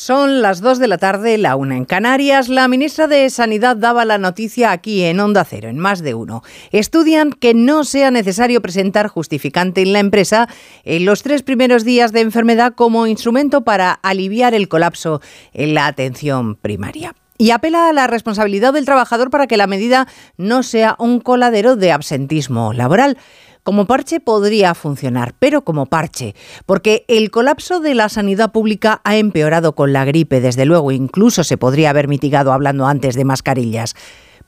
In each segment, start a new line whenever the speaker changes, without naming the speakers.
Son las 2 de la tarde, la una en Canarias. La ministra de Sanidad daba la noticia aquí en Onda Cero, en más de uno. Estudian que no sea necesario presentar justificante en la empresa en los tres primeros días de enfermedad como instrumento para aliviar el colapso en la atención primaria y apela a la responsabilidad del trabajador para que la medida no sea un coladero de absentismo laboral. Como parche podría funcionar, pero como parche, porque el colapso de la sanidad pública ha empeorado con la gripe, desde luego, incluso se podría haber mitigado hablando antes de mascarillas.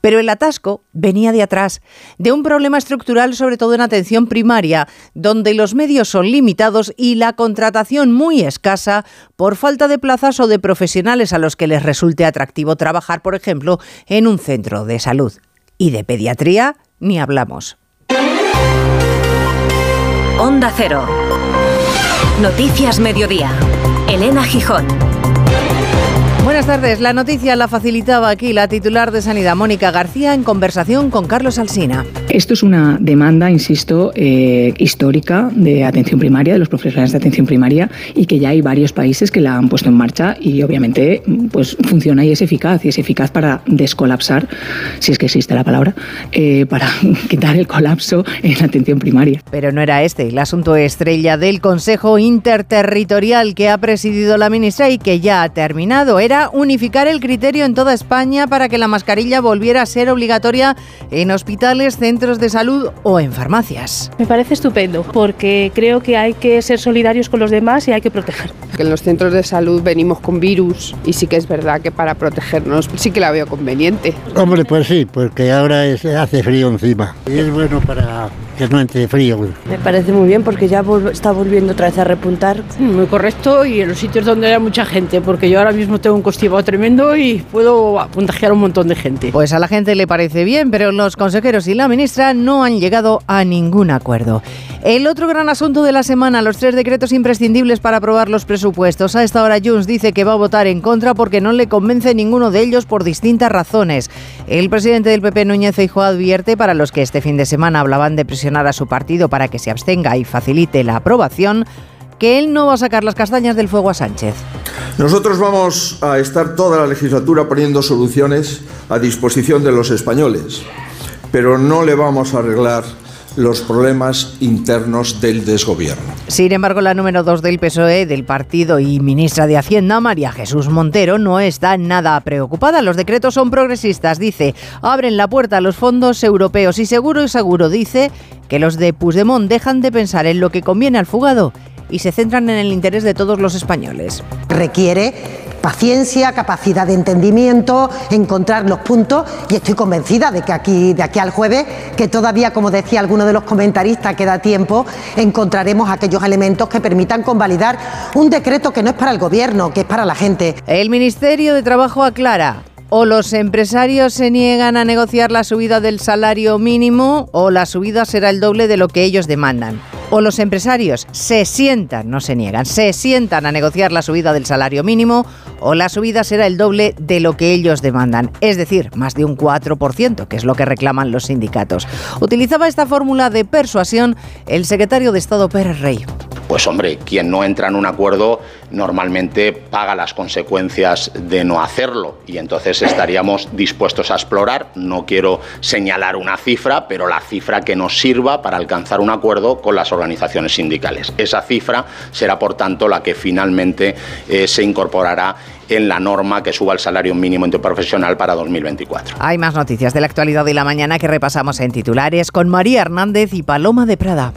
Pero el atasco venía de atrás, de un problema estructural sobre todo en atención primaria, donde los medios son limitados y la contratación muy escasa por falta de plazas o de profesionales a los que les resulte atractivo trabajar, por ejemplo, en un centro de salud. Y de pediatría ni hablamos.
Onda Cero. Noticias Mediodía. Elena Gijón.
Buenas tardes. La noticia la facilitaba aquí la titular de Sanidad, Mónica García, en conversación con Carlos Alsina.
Esto es una demanda, insisto, eh, histórica de atención primaria, de los profesionales de atención primaria, y que ya hay varios países que la han puesto en marcha y obviamente pues funciona y es eficaz, y es eficaz para descolapsar, si es que existe la palabra, eh, para quitar el colapso en la atención primaria.
Pero no era este el asunto estrella del Consejo Interterritorial que ha presidido la ministra y que ya ha terminado unificar el criterio en toda España para que la mascarilla volviera a ser obligatoria en hospitales, centros de salud o en farmacias.
Me parece estupendo porque creo que hay que ser solidarios con los demás y hay que proteger.
Que en los centros de salud venimos con virus y sí que es verdad que para protegernos sí que la veo conveniente.
Hombre, pues sí, porque ahora hace frío encima y es bueno para que no entre frío.
Me parece muy bien porque ya está volviendo otra vez a repuntar.
Muy correcto y en los sitios donde haya mucha gente, porque yo ahora mismo tengo un constipado tremendo y puedo contagiar a un montón de gente.
Pues a la gente le parece bien, pero los consejeros y la ministra no han llegado a ningún acuerdo. El otro gran asunto de la semana, los tres decretos imprescindibles para aprobar los presupuestos. A esta hora Junts dice que va a votar en contra porque no le convence ninguno de ellos por distintas razones. El presidente del PP, Núñez Feijóo, advierte para los que este fin de semana hablaban de presión a su partido para que se abstenga y facilite la aprobación, que él no va a sacar las castañas del fuego a Sánchez.
Nosotros vamos a estar toda la legislatura poniendo soluciones a disposición de los españoles, pero no le vamos a arreglar los problemas internos del desgobierno.
Sin embargo, la número dos del PSOE, del partido y ministra de Hacienda, María Jesús Montero, no está nada preocupada. Los decretos son progresistas, dice, abren la puerta a los fondos europeos y seguro y seguro dice que los de Puigdemont dejan de pensar en lo que conviene al fugado y se centran en el interés de todos los españoles.
Requiere paciencia, capacidad de entendimiento, encontrar los puntos y estoy convencida de que aquí, de aquí al jueves, que todavía, como decía alguno de los comentaristas, queda tiempo, encontraremos aquellos elementos que permitan convalidar un decreto que no es para el gobierno, que es para la gente.
El Ministerio de Trabajo aclara o los empresarios se niegan a negociar la subida del salario mínimo o la subida será el doble de lo que ellos demandan. O los empresarios se sientan, no se niegan, se sientan a negociar la subida del salario mínimo o la subida será el doble de lo que ellos demandan, es decir, más de un 4%, que es lo que reclaman los sindicatos. Utilizaba esta fórmula de persuasión el secretario de Estado Pérez Rey
pues hombre, quien no entra en un acuerdo normalmente paga las consecuencias de no hacerlo y entonces estaríamos dispuestos a explorar, no quiero señalar una cifra, pero la cifra que nos sirva para alcanzar un acuerdo con las organizaciones sindicales. Esa cifra será, por tanto, la que finalmente eh, se incorporará en la norma que suba el salario mínimo interprofesional para 2024.
Hay más noticias de la actualidad de la mañana que repasamos en titulares con María Hernández y Paloma de Prada.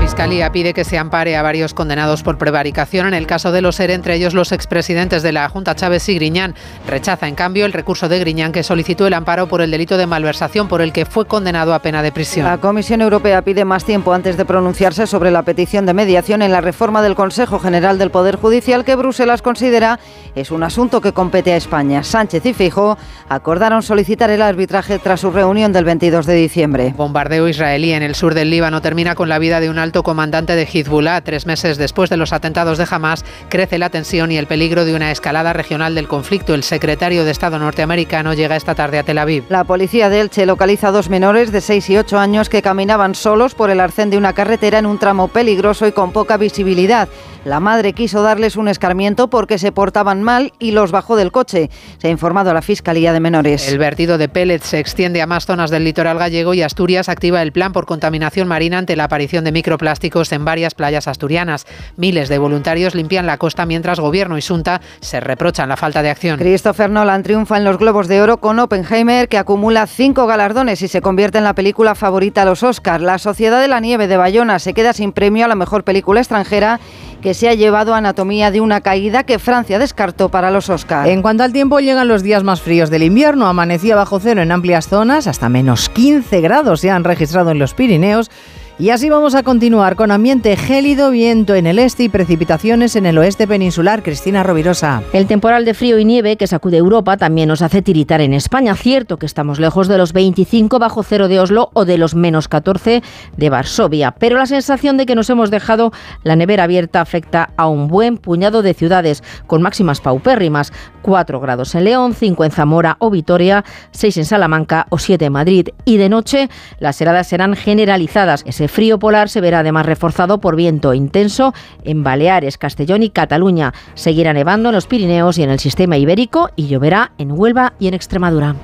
Fiscalía pide que se ampare a varios condenados por prevaricación en el caso de los SER, entre ellos los expresidentes de la Junta Chávez y Griñán. Rechaza, en cambio, el recurso de Griñán que solicitó el amparo por el delito de malversación por el que fue condenado a pena de prisión.
La Comisión Europea pide más tiempo antes de pronunciarse sobre la petición de mediación en la reforma del Consejo General del Poder Judicial que Bruselas considera es un asunto que compete a España. Sánchez y Fijo acordaron solicitar el arbitraje tras su reunión del 22 de diciembre.
Bombardeo israelí en el sur del Líbano termina con la vida de un alto comandante de Hezbollah. Tres meses después de los atentados de Hamas, crece la tensión y el peligro de una escalada regional del conflicto. El secretario de Estado norteamericano llega esta tarde a Tel Aviv.
La policía de Elche localiza a dos menores de 6 y 8 años que caminaban solos por el arcén de una carretera en un tramo peligroso y con poca visibilidad. La madre quiso darles un escarmiento porque se portaban mal y los bajó del coche. Se ha informado a la Fiscalía de Menores.
El vertido de pellets se extiende a más zonas del litoral gallego y Asturias activa el plan por contaminación marina ante la aparición de microplásticos en varias playas asturianas. Miles de voluntarios limpian la costa mientras Gobierno y Sunta se reprochan la falta de acción.
Christopher Nolan triunfa en los Globos de Oro con Oppenheimer, que acumula cinco galardones y se convierte en la película favorita a los Oscars. La Sociedad de la Nieve de Bayona se queda sin premio a la mejor película extranjera que se ha llevado Anatomía de una caída que Francia descartó para los Oscars.
En cuanto al tiempo, llegan los días más fríos del invierno. Amanecía bajo cero en amplias zonas, hasta menos 15 grados se han registrado en los Pirineos. Y así vamos a continuar con ambiente gélido, viento en el este y precipitaciones en el oeste peninsular. Cristina Rovirosa.
El temporal de frío y nieve que sacude Europa también nos hace tiritar en España. Cierto que estamos lejos de los 25 bajo cero de Oslo o de los menos 14 de Varsovia, pero la sensación de que nos hemos dejado la nevera abierta afecta a un buen puñado de ciudades con máximas paupérrimas. 4 grados en León, 5 en Zamora o Vitoria, 6 en Salamanca o 7 en Madrid. Y de noche las heladas serán generalizadas. Ese frío polar se verá además reforzado por viento intenso en Baleares, Castellón y Cataluña. Seguirá nevando en los Pirineos y en el sistema ibérico y lloverá en Huelva y en Extremadura.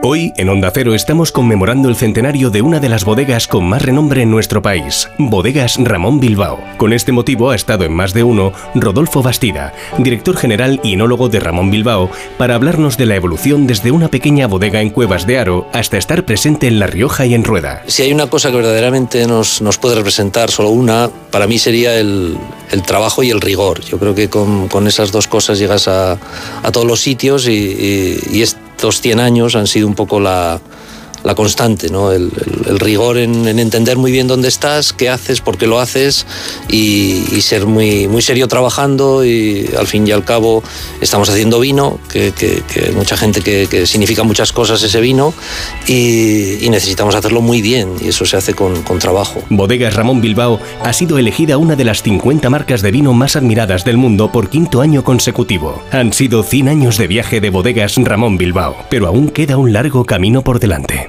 Hoy, en Onda Cero, estamos conmemorando el centenario de una de las bodegas con más renombre en nuestro país, Bodegas Ramón Bilbao. Con este motivo ha estado en más de uno Rodolfo Bastida, director general y enólogo de Ramón Bilbao, para hablarnos de la evolución desde una pequeña bodega en Cuevas de Aro hasta estar presente en La Rioja y en Rueda.
Si hay una cosa que verdaderamente nos, nos puede representar, solo una, para mí sería el, el trabajo y el rigor. Yo creo que con, con esas dos cosas llegas a, a todos los sitios y, y estos 100 años han sido un poco la, la constante, ¿no? el, rigor en, en, entender muy bien dónde estás, qué haces, por qué lo haces y, ser muy, muy serio trabajando y al fin y al cabo estamos haciendo vino, que, que, mucha gente que, significa muchas cosas ese vino y, y, necesitamos hacerlo muy bien y eso se hace con, con trabajo.
Bodegas Ramón Bilbao ha sido elegida una de las 50 marcas de vino más admiradas del mundo por quinto año consecutivo. Han sido 100 años de viaje de Bodegas Ramón Bilbao, pero aún queda un largo camino por delante.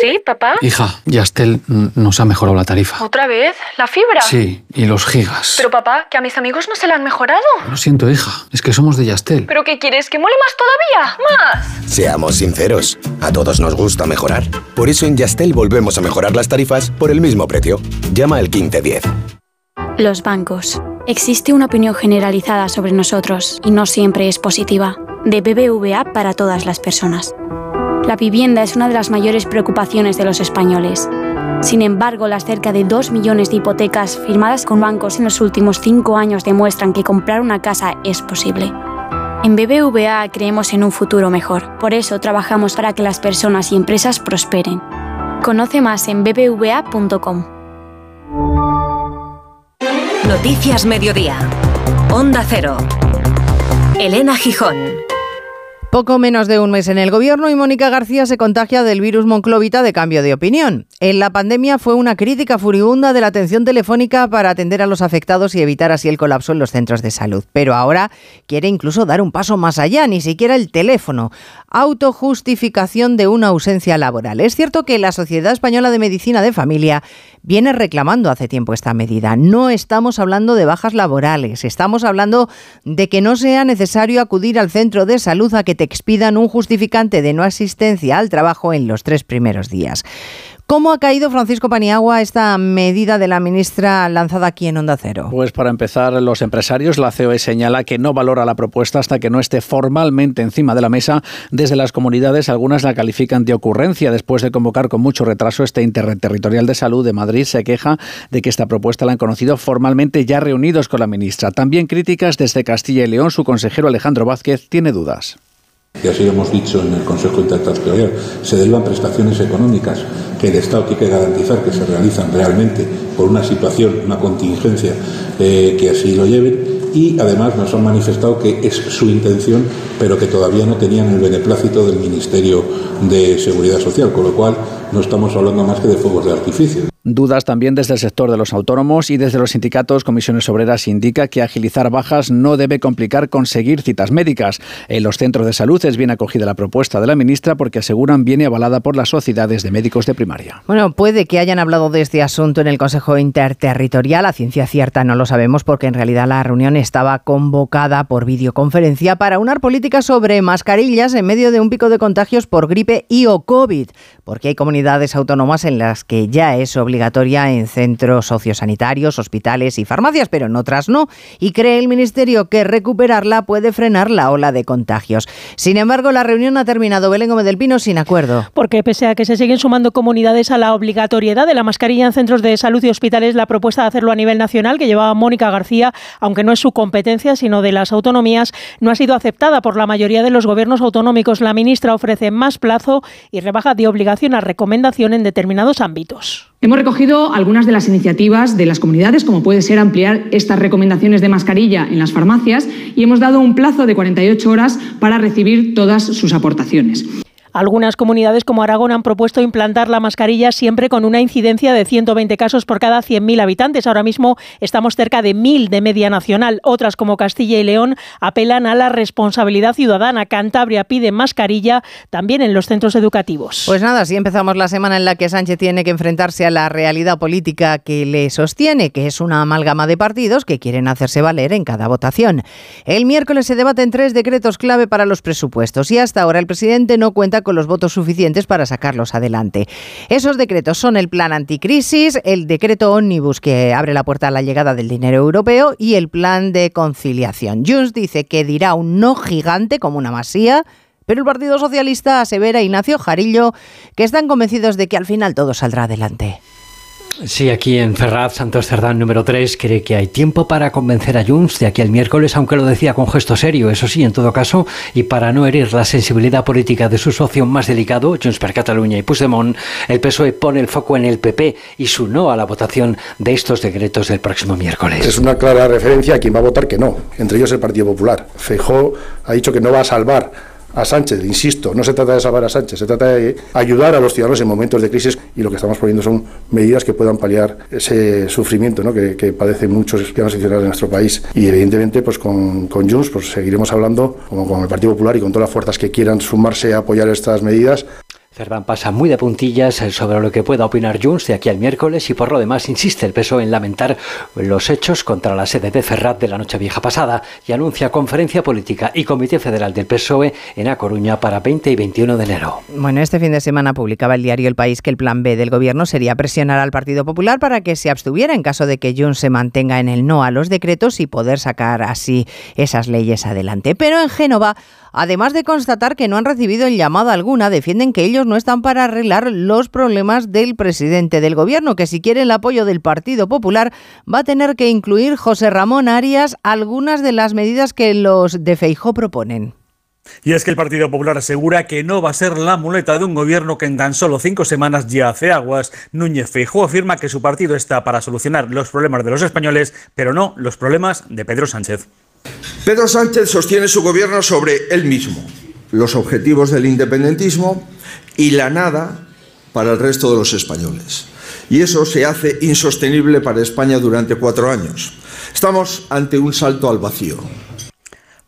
¿Sí, papá?
Hija, Yastel nos ha mejorado la tarifa.
¿Otra vez? ¿La fibra?
Sí, y los gigas.
Pero papá, que a mis amigos no se la han mejorado.
Lo siento, hija, es que somos de Yastel.
¿Pero qué quieres? ¿Que mole más todavía? ¡Más!
Seamos sinceros, a todos nos gusta mejorar. Por eso en Yastel volvemos a mejorar las tarifas por el mismo precio. Llama al 1510.
Los bancos. Existe una opinión generalizada sobre nosotros y no siempre es positiva. De BBVA para todas las personas. La vivienda es una de las mayores preocupaciones de los españoles. Sin embargo, las cerca de 2 millones de hipotecas firmadas con bancos en los últimos 5 años demuestran que comprar una casa es posible. En BBVA creemos en un futuro mejor. Por eso trabajamos para que las personas y empresas prosperen. Conoce más en bbva.com.
Noticias Mediodía. Onda Cero. Elena Gijón.
Poco menos de un mes en el gobierno y Mónica García se contagia del virus monclovita de cambio de opinión. En la pandemia fue una crítica furibunda de la atención telefónica para atender a los afectados y evitar así el colapso en los centros de salud. Pero ahora quiere incluso dar un paso más allá, ni siquiera el teléfono. Autojustificación de una ausencia laboral. Es cierto que la Sociedad Española de Medicina de Familia viene reclamando hace tiempo esta medida. No estamos hablando de bajas laborales, estamos hablando de que no sea necesario acudir al centro de salud a que te expidan un justificante de no asistencia al trabajo en los tres primeros días. ¿Cómo ha caído Francisco Paniagua esta medida de la ministra lanzada aquí en Onda Cero?
Pues para empezar, los empresarios, la COE señala que no valora la propuesta hasta que no esté formalmente encima de la mesa. Desde las comunidades, algunas la califican de ocurrencia. Después de convocar con mucho retraso este Interterritorial de Salud de Madrid, se queja de que esta propuesta la han conocido formalmente ya reunidos con la ministra. También críticas desde Castilla y León. Su consejero Alejandro Vázquez tiene dudas
y así lo hemos dicho en el Consejo Interterritorial, se derivan prestaciones económicas que el Estado tiene que garantizar que se realizan realmente por una situación, una contingencia eh, que así lo lleven y además nos han manifestado que es su intención, pero que todavía no tenían el beneplácito del Ministerio de Seguridad Social, con lo cual no estamos hablando más que de fuegos de artificio.
Dudas también desde el sector de los autónomos y desde los sindicatos. Comisiones Obreras indica que agilizar bajas no debe complicar conseguir citas médicas. En los centros de salud es bien acogida la propuesta de la ministra porque aseguran viene avalada por las sociedades de médicos de primaria.
Bueno, puede que hayan hablado de este asunto en el Consejo Interterritorial. A ciencia cierta no lo sabemos porque en realidad la reunión estaba convocada por videoconferencia para unar políticas sobre mascarillas en medio de un pico de contagios por gripe y o COVID. Porque hay comunidades autónomas en las que ya es obligatorio obligatoria en centros sociosanitarios, hospitales y farmacias, pero en otras no. Y cree el Ministerio que recuperarla puede frenar la ola de contagios. Sin embargo, la reunión ha terminado Belén Gómez del Pino sin acuerdo.
Porque pese a que se siguen sumando comunidades a la obligatoriedad de la mascarilla en centros de salud y hospitales, la propuesta de hacerlo a nivel nacional que llevaba Mónica García, aunque no es su competencia, sino de las autonomías, no ha sido aceptada por la mayoría de los gobiernos autonómicos. La ministra ofrece más plazo y rebaja de obligación a recomendación en determinados ámbitos.
Hemos recogido algunas de las iniciativas de las comunidades, como puede ser ampliar estas recomendaciones de mascarilla en las farmacias, y hemos dado un plazo de 48 horas para recibir todas sus aportaciones.
Algunas comunidades como Aragón han propuesto implantar la mascarilla siempre con una incidencia de 120 casos por cada 100.000 habitantes. Ahora mismo estamos cerca de 1.000 de media nacional. Otras como Castilla y León apelan a la responsabilidad ciudadana. Cantabria pide mascarilla también en los centros educativos.
Pues nada, así empezamos la semana en la que Sánchez tiene que enfrentarse a la realidad política que le sostiene, que es una amalgama de partidos que quieren hacerse valer en cada votación. El miércoles se debaten tres decretos clave para los presupuestos y hasta ahora el presidente no cuenta con los votos suficientes para sacarlos adelante. Esos decretos son el plan anticrisis, el decreto ómnibus que abre la puerta a la llegada del dinero europeo y el plan de conciliación. Junts dice que dirá un no gigante como una masía pero el Partido Socialista asevera Ignacio Jarillo que están convencidos de que al final todo saldrá adelante.
Sí, aquí en Ferraz, Santos Cerdán número 3, cree que hay tiempo para convencer a Junts de aquí al miércoles, aunque lo decía con gesto serio, eso sí, en todo caso, y para no herir la sensibilidad política de su socio más delicado, Junts per Cataluña y Puigdemont, el PSOE pone el foco en el PP y su no a la votación de estos decretos del próximo miércoles.
Es una clara referencia a quien va a votar que no, entre ellos el Partido Popular. Feijó ha dicho que no va a salvar a Sánchez, insisto, no se trata de salvar a Sánchez, se trata de ayudar a los ciudadanos en momentos de crisis y lo que estamos poniendo son medidas que puedan paliar ese sufrimiento ¿no? que, padecen muchos ciudadanos y ciudadanas de nuestro país. Y evidentemente pues con, con Junts pues, seguiremos hablando como con el Partido Popular y con todas las fuerzas que quieran sumarse a apoyar estas medidas.
Cerdán pasa muy de puntillas sobre lo que pueda opinar Junts de aquí al miércoles y por lo demás insiste el PSOE en lamentar los hechos contra la sede de Ferrat de la noche vieja pasada y anuncia conferencia política y comité federal del PSOE en A Coruña para 20 y 21 de enero.
Bueno, este fin de semana publicaba el diario El País que el plan B del gobierno sería presionar al Partido Popular para que se abstuviera en caso de que Junts se mantenga en el no a los decretos y poder sacar así esas leyes adelante. Pero en Génova Además de constatar que no han recibido llamada alguna, defienden que ellos no están para arreglar los problemas del presidente del gobierno, que si quiere el apoyo del Partido Popular va a tener que incluir José Ramón Arias algunas de las medidas que los de Feijó proponen.
Y es que el Partido Popular asegura que no va a ser la muleta de un gobierno que en tan solo cinco semanas ya hace aguas. Núñez Feijó afirma que su partido está para solucionar los problemas de los españoles, pero no los problemas de Pedro Sánchez.
Pedro Sánchez sostiene su gobierno sobre él mismo, los objetivos del independentismo y la nada para el resto de los españoles. Y eso se hace insostenible para España durante cuatro años. Estamos ante un salto al vacío.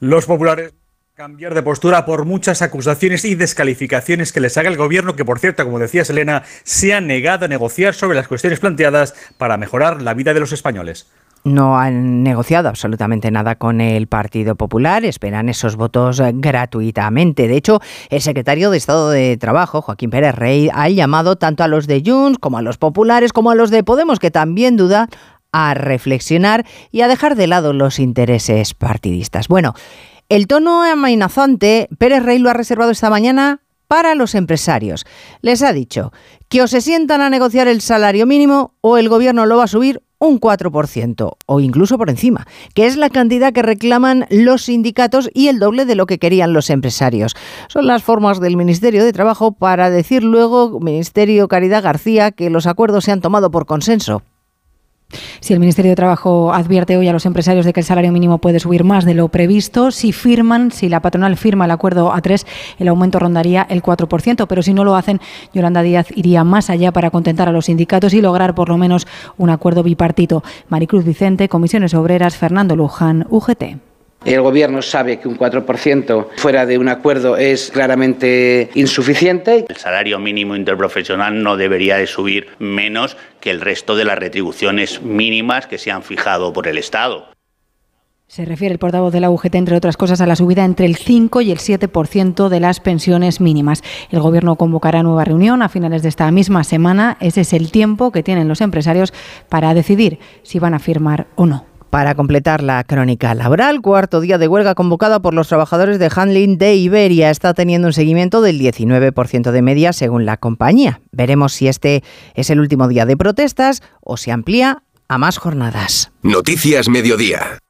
Los populares cambiar de postura por muchas acusaciones y descalificaciones que les haga el gobierno, que por cierto, como decía Selena, se ha negado a negociar sobre las cuestiones planteadas para mejorar la vida de los españoles.
No han negociado absolutamente nada con el Partido Popular, esperan esos votos gratuitamente. De hecho, el secretario de Estado de Trabajo, Joaquín Pérez Rey, ha llamado tanto a los de Junts como a los populares como a los de Podemos, que también duda, a reflexionar y a dejar de lado los intereses partidistas. Bueno, el tono amenazante, Pérez Rey lo ha reservado esta mañana para los empresarios. Les ha dicho que o se sientan a negociar el salario mínimo o el gobierno lo va a subir un 4% o incluso por encima, que es la cantidad que reclaman los sindicatos y el doble de lo que querían los empresarios. Son las formas del Ministerio de Trabajo para decir luego, Ministerio Caridad García, que los acuerdos se han tomado por consenso.
Si el Ministerio de Trabajo advierte hoy a los empresarios de que el salario mínimo puede subir más de lo previsto, si firman, si la patronal firma el acuerdo A3, el aumento rondaría el 4%, pero si no lo hacen, Yolanda Díaz iría más allá para contentar a los sindicatos y lograr por lo menos un acuerdo bipartito. Maricruz Vicente, Comisiones Obreras, Fernando Luján, UGT.
El Gobierno sabe que un 4% fuera de un acuerdo es claramente insuficiente.
El salario mínimo interprofesional no debería de subir menos que el resto de las retribuciones mínimas que se han fijado por el Estado.
Se refiere el portavoz de la UGT, entre otras cosas, a la subida entre el 5 y el 7% de las pensiones mínimas. El Gobierno convocará nueva reunión a finales de esta misma semana. Ese es el tiempo que tienen los empresarios para decidir si van a firmar o no.
Para completar la crónica laboral, cuarto día de huelga convocada por los trabajadores de handling de Iberia está teniendo un seguimiento del 19% de media según la compañía. Veremos si este es el último día de protestas o se amplía a más jornadas.
Noticias Mediodía.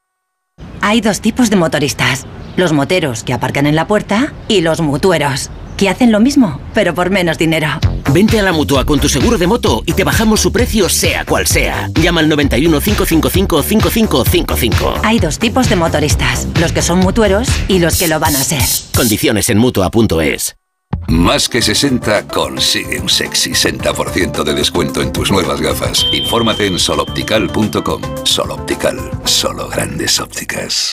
Hay dos tipos de motoristas, los moteros que aparcan en la puerta y los mutueros que hacen lo mismo, pero por menos dinero.
Vente a la mutua con tu seguro de moto y te bajamos su precio, sea cual sea. Llama al 91 555 5555.
Hay dos tipos de motoristas: los que son mutueros y los que lo van a ser.
Condiciones en mutua.es.
Más que 60 consigue un sexy 60% de descuento en tus nuevas gafas. Infórmate en soloptical.com. Soloptical, solo grandes ópticas.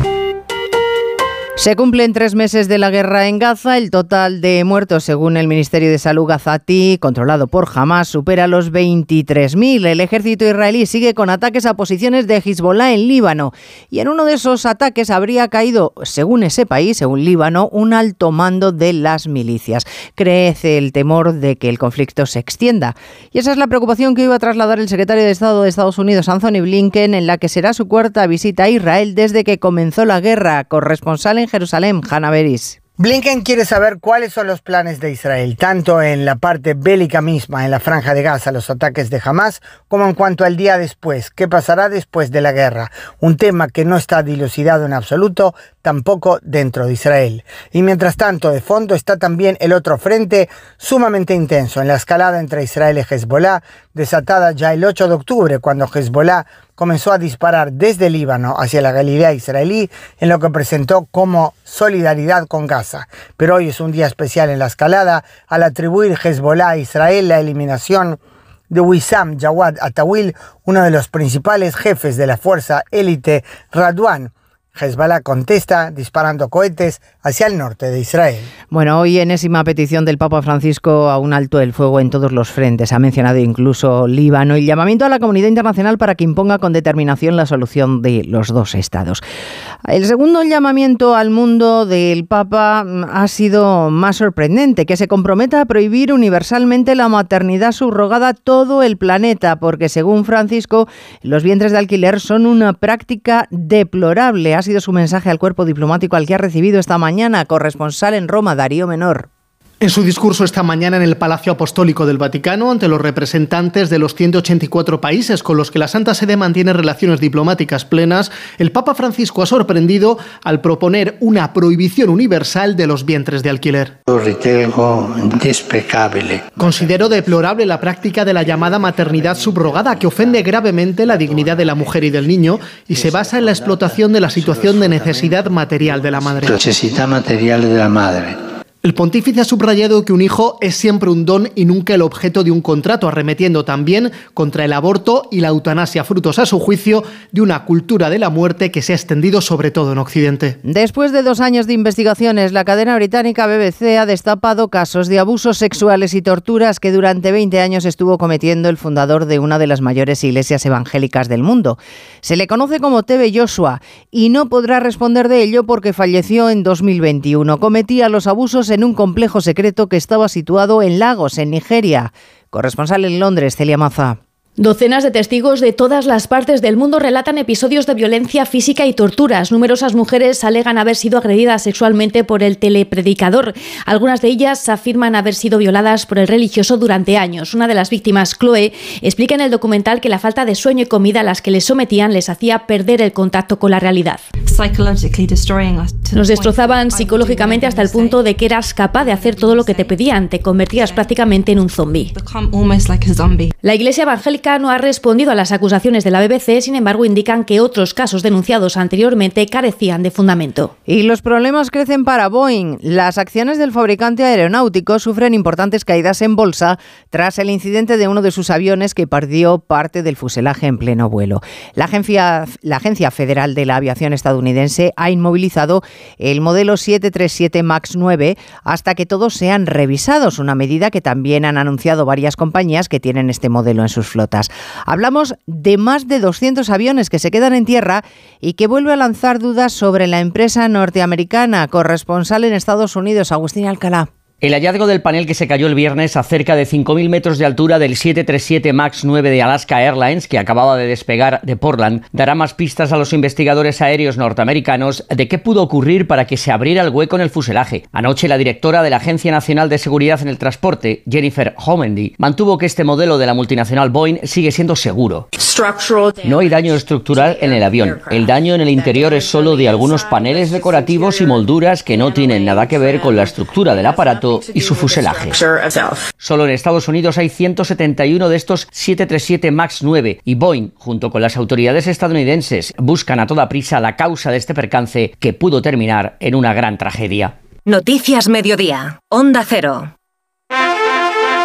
Se cumplen tres meses de la guerra en Gaza. El total de muertos, según el Ministerio de Salud Gazati, controlado por Hamas, supera los 23.000. El ejército israelí sigue con ataques a posiciones de Hezbollah en Líbano. Y en uno de esos ataques habría caído, según ese país, según Líbano, un alto mando de las milicias. Crece el temor de que el conflicto se extienda. Y esa es la preocupación que iba a trasladar el secretario de Estado de Estados Unidos, Anthony Blinken, en la que será su cuarta visita a Israel desde que comenzó la guerra. Corresponsal en Jerusalén, Hanna Beris.
Blinken quiere saber cuáles son los planes de Israel, tanto en la parte bélica misma, en la franja de Gaza, los ataques de Hamas, como en cuanto al día después, qué pasará después de la guerra, un tema que no está dilucidado en absoluto, tampoco dentro de Israel. Y mientras tanto, de fondo está también el otro frente sumamente intenso, en la escalada entre Israel y Hezbollah, desatada ya el 8 de octubre, cuando Hezbollah comenzó a disparar desde Líbano hacia la Galilea israelí en lo que presentó como solidaridad con Gaza. Pero hoy es un día especial en la escalada al atribuir Hezbollah a Israel la eliminación de Wissam Jawad Atawil, uno de los principales jefes de la fuerza élite Radwan, Hezbollah contesta disparando cohetes hacia el norte de Israel.
Bueno, hoy enésima petición del Papa Francisco a un alto el fuego en todos los frentes. Ha mencionado incluso Líbano y llamamiento a la comunidad internacional para que imponga con determinación la solución de los dos estados. El segundo llamamiento al mundo del Papa ha sido más sorprendente, que se comprometa a prohibir universalmente la maternidad subrogada a todo el planeta, porque según Francisco, los vientres de alquiler son una práctica deplorable ha sido su mensaje al cuerpo diplomático al que ha recibido esta mañana corresponsal en Roma, Darío Menor.
En su discurso esta mañana en el Palacio Apostólico del Vaticano, ante los representantes de los 184 países con los que la Santa Sede mantiene relaciones diplomáticas plenas, el Papa Francisco ha sorprendido al proponer una prohibición universal de los vientres de alquiler. Considero deplorable la práctica de la llamada maternidad subrogada, que ofende gravemente la dignidad de la mujer y del niño y se basa en la explotación de la situación de necesidad material de la madre.
Necesidad material de la madre.
El pontífice ha subrayado que un hijo es siempre un don y nunca el objeto de un contrato, arremetiendo también contra el aborto y la eutanasia, frutos a su juicio de una cultura de la muerte que se ha extendido sobre todo en Occidente.
Después de dos años de investigaciones, la cadena británica BBC ha destapado casos de abusos sexuales y torturas que durante 20 años estuvo cometiendo el fundador de una de las mayores iglesias evangélicas del mundo. Se le conoce como Tebe Joshua y no podrá responder de ello porque falleció en 2021. Cometía los abusos en un complejo secreto que estaba situado en Lagos, en Nigeria. Corresponsal en Londres, Celia Maza.
Docenas de testigos de todas las partes del mundo relatan episodios de violencia física y torturas. Numerosas mujeres alegan haber sido agredidas sexualmente por el telepredicador. Algunas de ellas afirman haber sido violadas por el religioso durante años. Una de las víctimas, Chloe, explica en el documental que la falta de sueño y comida a las que les sometían les hacía perder el contacto con la realidad. Nos destrozaban psicológicamente hasta el punto de que eras capaz de hacer todo lo que te pedían. Te convertías prácticamente en un zombie. La Iglesia Evangélica no ha respondido a las acusaciones de la BBC, sin embargo indican que otros casos denunciados anteriormente carecían de fundamento.
Y los problemas crecen para Boeing. Las acciones del fabricante aeronáutico sufren importantes caídas en bolsa tras el incidente de uno de sus aviones que perdió parte del fuselaje en pleno vuelo. La agencia, Federal de la Aviación estadounidense ha inmovilizado el modelo 737 MAX 9 hasta que todos sean revisados, una medida que también han anunciado varias compañías que tienen este modelo en sus flotas. Hablamos de más de 200 aviones que se quedan en tierra y que vuelve a lanzar dudas sobre la empresa norteamericana corresponsal en Estados Unidos, Agustín Alcalá.
El hallazgo del panel que se cayó el viernes a cerca de 5.000 metros de altura del 737 MAX 9 de Alaska Airlines, que acababa de despegar de Portland, dará más pistas a los investigadores aéreos norteamericanos de qué pudo ocurrir para que se abriera el hueco en el fuselaje. Anoche, la directora de la Agencia Nacional de Seguridad en el Transporte, Jennifer Homendy, mantuvo que este modelo de la multinacional Boeing sigue siendo seguro. No hay daño estructural en el avión. El daño en el interior es solo de algunos paneles decorativos y molduras que no tienen nada que ver con la estructura del aparato y su fuselaje. Solo en Estados Unidos hay 171 de estos 737 MAX 9 y Boeing, junto con las autoridades estadounidenses, buscan a toda prisa la causa de este percance que pudo terminar en una gran tragedia.
Noticias Mediodía, Onda Cero.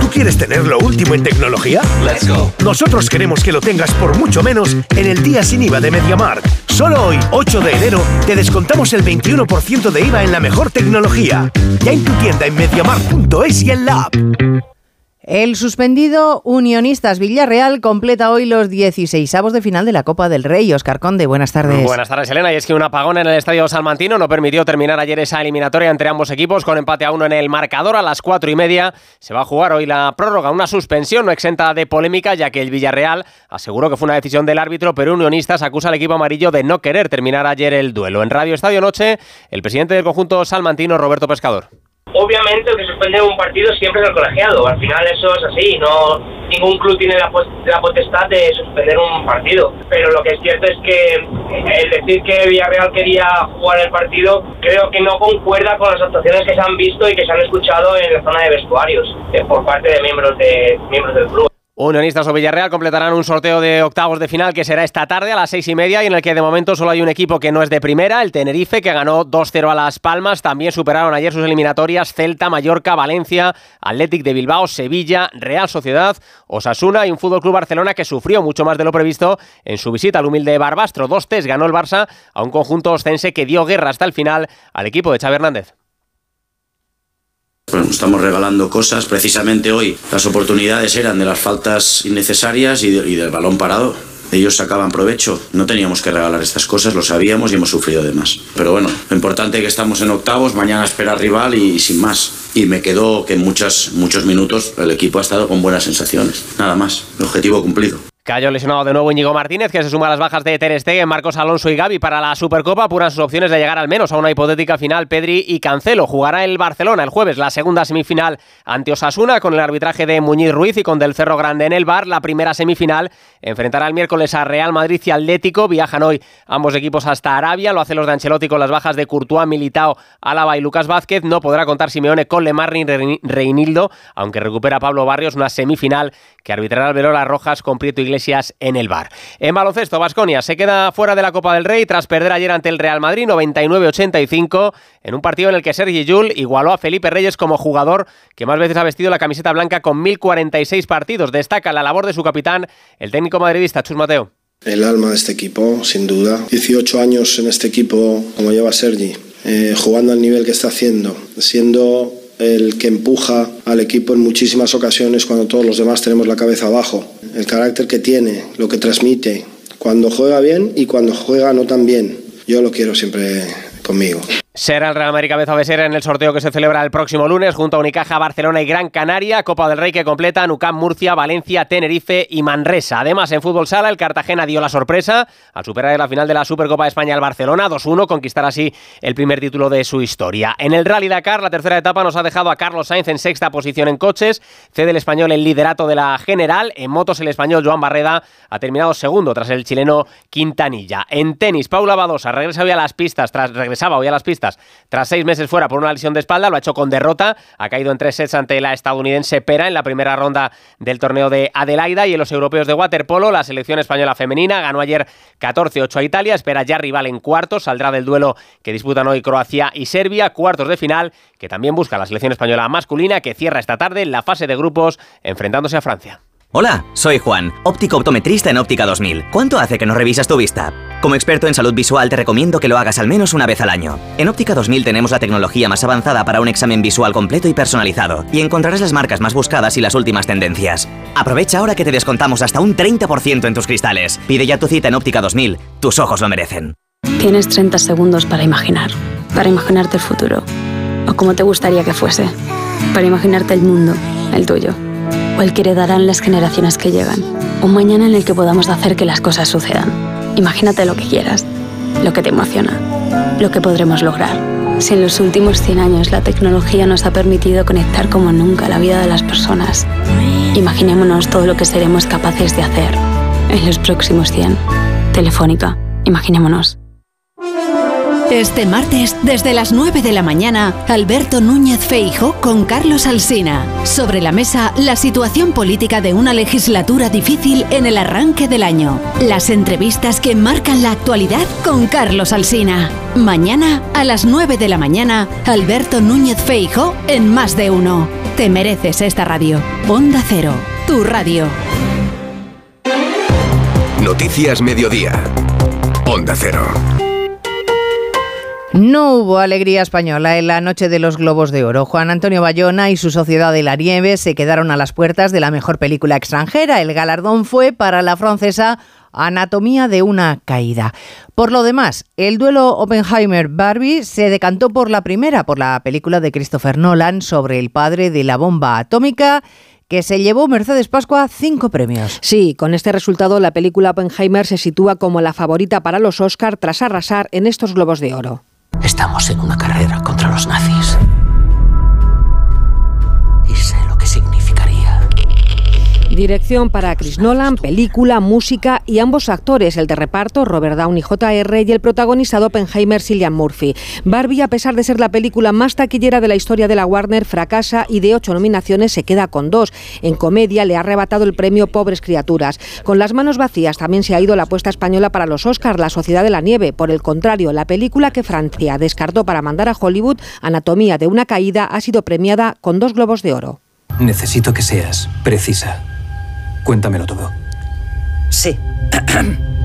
¿Tú quieres tener lo último en tecnología?
Let's go.
Nosotros queremos que lo tengas por mucho menos en el día sin IVA de MediaMark. Solo hoy, 8 de enero, te descontamos el 21% de IVA en la mejor tecnología. Ya en tu tienda en MediaMark.es y en la app.
El suspendido Unionistas Villarreal completa hoy los 16 de final de la Copa del Rey. Oscar Conde, buenas tardes.
Buenas tardes, Elena. Y es que un apagón en el Estadio Salmantino no permitió terminar ayer esa eliminatoria entre ambos equipos con empate a uno en el marcador a las cuatro y media. Se va a jugar hoy la prórroga, una suspensión no exenta de polémica, ya que el Villarreal aseguró que fue una decisión del árbitro, pero Unionistas acusa al equipo amarillo de no querer terminar ayer el duelo. En Radio Estadio Noche, el presidente del conjunto salmantino, Roberto Pescador.
Obviamente el que suspende un partido siempre es el colegiado, al final eso es así, no ningún club tiene la, la, potestad de suspender un partido, pero lo que es cierto es que el decir que Villarreal quería jugar el partido creo que no concuerda con las actuaciones que se han visto y que se han escuchado en la zona de vestuarios eh, por parte de miembros, de miembros del club.
Unionistas o Villarreal completarán un sorteo de octavos de final que será esta tarde a las seis y media y en el que de momento solo hay un equipo que no es de primera, el Tenerife, que ganó 2-0 a Las Palmas. También superaron ayer sus eliminatorias Celta, Mallorca, Valencia, Athletic de Bilbao, Sevilla, Real Sociedad, Osasuna y un Fútbol Club Barcelona que sufrió mucho más de lo previsto en su visita al humilde Barbastro. Dos test ganó el Barça a un conjunto ostense que dio guerra hasta el final al equipo de Xavi Hernández.
Bueno, estamos regalando cosas. Precisamente hoy las oportunidades eran de las faltas innecesarias y, del balón parado.
ellos sacaban provecho. No teníamos que regalar estas cosas, lo sabíamos y hemos sufrido de más. Pero bueno, lo importante es que estamos en octavos, mañana espera rival y sin más. Y me quedó que en muchos, muchos minutos el equipo ha estado con buenas sensaciones. Nada más, objetivo cumplido.
Cayó lesionado de nuevo Íñigo Martínez, que se suma a las bajas de Ter Stegen, Marcos Alonso y Gaby para la Supercopa. Apuran sus opciones de llegar al menos a una hipotética final. Pedri y Cancelo jugará el Barcelona el jueves, la segunda semifinal ante Osasuna, con el arbitraje de Muñiz Ruiz y con Del Cerro Grande en el bar. La primera semifinal enfrentará el miércoles a Real Madrid y Atlético. Viajan hoy ambos equipos hasta Arabia. Lo hacen los de Ancelotti con las bajas de Courtois, Militao, Álava y Lucas Vázquez. No podrá contar Simeone con Lemar ni Reinildo, aunque recupera Pablo Barrios una semifinal que arbitrará el Rojas con Prieto Iglesias en el bar. En baloncesto, Vasconia se queda fuera de la Copa del Rey tras perder ayer ante el Real Madrid 99-85 en un partido en el que Sergi Yul igualó a Felipe Reyes como jugador que más veces ha vestido la camiseta blanca con 1046 partidos. Destaca la labor de su capitán, el técnico madridista Chus Mateo.
El alma de este equipo, sin duda. 18 años en este equipo, como lleva Sergi, eh, jugando al nivel que está haciendo, siendo el que empuja al equipo en muchísimas ocasiones cuando todos los demás tenemos la cabeza abajo. El carácter que tiene, lo que transmite, cuando juega bien y cuando juega no tan bien. Yo lo quiero siempre conmigo.
Será el Real Madrid cabeza de ser en el sorteo que se celebra el próximo lunes junto a Unicaja, Barcelona y Gran Canaria, Copa del Rey que completa Nucam, Murcia, Valencia, Tenerife y Manresa. Además, en fútbol sala, el Cartagena dio la sorpresa al superar en la final de la Supercopa de España al Barcelona 2-1, conquistar así el primer título de su historia. En el Rally Dakar, la tercera etapa nos ha dejado a Carlos Sainz en sexta posición en coches, cede el español el liderato de la general, en motos el español Joan Barreda ha terminado segundo tras el chileno Quintanilla. En tenis, Paula Badosa regresa hoy a las pistas, tras, regresaba hoy a las pistas tras seis meses fuera por una lesión de espalda, lo ha hecho con derrota, ha caído en tres sets ante la estadounidense Pera en la primera ronda del torneo de Adelaida y en los europeos de waterpolo, la selección española femenina ganó ayer 14-8 a Italia, espera ya rival en cuartos, saldrá del duelo que disputan hoy Croacia y Serbia, cuartos de final que también busca la selección española masculina que cierra esta tarde la fase de grupos enfrentándose a Francia.
Hola, soy Juan, óptico optometrista en Óptica 2000. ¿Cuánto hace que no revisas tu vista? Como experto en salud visual te recomiendo que lo hagas al menos una vez al año. En Óptica 2000 tenemos la tecnología más avanzada para un examen visual completo y personalizado, y encontrarás las marcas más buscadas y las últimas tendencias. Aprovecha ahora que te descontamos hasta un 30% en tus cristales. Pide ya tu cita en Óptica 2000, tus ojos lo merecen.
Tienes 30 segundos para imaginar, para imaginarte el futuro, o como te gustaría que fuese, para imaginarte el mundo, el tuyo o el que heredarán las generaciones que llegan. Un mañana en el que podamos hacer que las cosas sucedan. Imagínate lo que quieras, lo que te emociona, lo que podremos lograr. Si en los últimos 100 años la tecnología nos ha permitido conectar como nunca la vida de las personas, imaginémonos todo lo que seremos capaces de hacer en los próximos 100. Telefónica, imaginémonos.
Este martes, desde las 9 de la mañana, Alberto Núñez Feijo con Carlos Alsina. Sobre la mesa, la situación política de una legislatura difícil en el arranque del año. Las entrevistas que marcan la actualidad con Carlos Alsina. Mañana, a las 9 de la mañana, Alberto Núñez Feijo en Más de Uno. Te mereces esta radio. Onda Cero, tu radio.
Noticias Mediodía. Onda Cero.
No hubo alegría española en la noche de los Globos de Oro. Juan Antonio Bayona y su Sociedad de la Nieve se quedaron a las puertas de la mejor película extranjera. El galardón fue para la francesa Anatomía de una caída. Por lo demás, el duelo Oppenheimer-Barbie se decantó por la primera, por la película de Christopher Nolan sobre el padre de la bomba atómica que se llevó Mercedes Pascua cinco premios.
Sí, con este resultado la película Oppenheimer se sitúa como la favorita para los Oscar tras arrasar en estos globos de oro.
Estamos en una carrera contra los nazis.
Dirección para Chris Nolan, película, música y ambos actores, el de reparto Robert Downey Jr. y el protagonizado Oppenheimer Cillian Murphy. Barbie, a pesar de ser la película más taquillera de la historia de la Warner, fracasa y de ocho nominaciones se queda con dos. En comedia le ha arrebatado el premio Pobres Criaturas. Con las manos vacías también se ha ido la apuesta española para los Oscars, La Sociedad de la Nieve. Por el contrario, la película que Francia descartó para mandar a Hollywood, Anatomía de una caída, ha sido premiada con dos globos de oro.
Necesito que seas precisa. Cuéntamelo todo. Sí.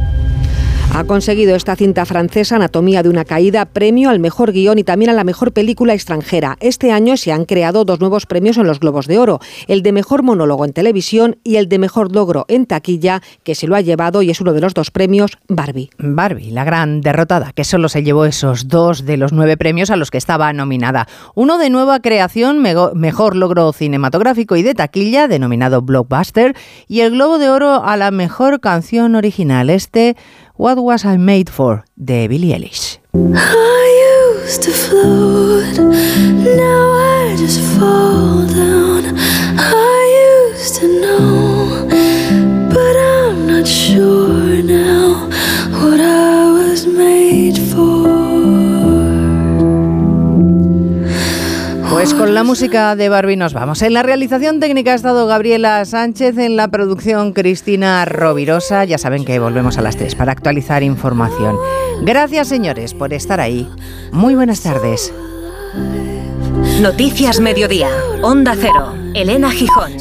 Ha conseguido esta cinta francesa, Anatomía de una caída, premio al mejor guion y también a la mejor película extranjera. Este año se han creado dos nuevos premios en los Globos de Oro, el de mejor monólogo en televisión y el de mejor logro en taquilla, que se lo ha llevado y es uno de los dos premios Barbie.
Barbie, la gran derrotada, que solo se llevó esos dos de los nueve premios a los que estaba nominada. Uno de nueva creación, mejor logro cinematográfico y de taquilla, denominado Blockbuster, y el Globo de Oro a la mejor canción original. Este What Was I Made For de Billie Eilish. I used to float, now I just fall down. I used to know, but I'm not sure now Pues con la música de Barbie nos vamos. En la realización técnica ha estado Gabriela Sánchez, en la producción Cristina Rovirosa. Ya saben que volvemos a las 3 para actualizar información. Gracias señores por estar ahí. Muy buenas tardes.
Noticias Mediodía. Onda Cero. Elena Gijón.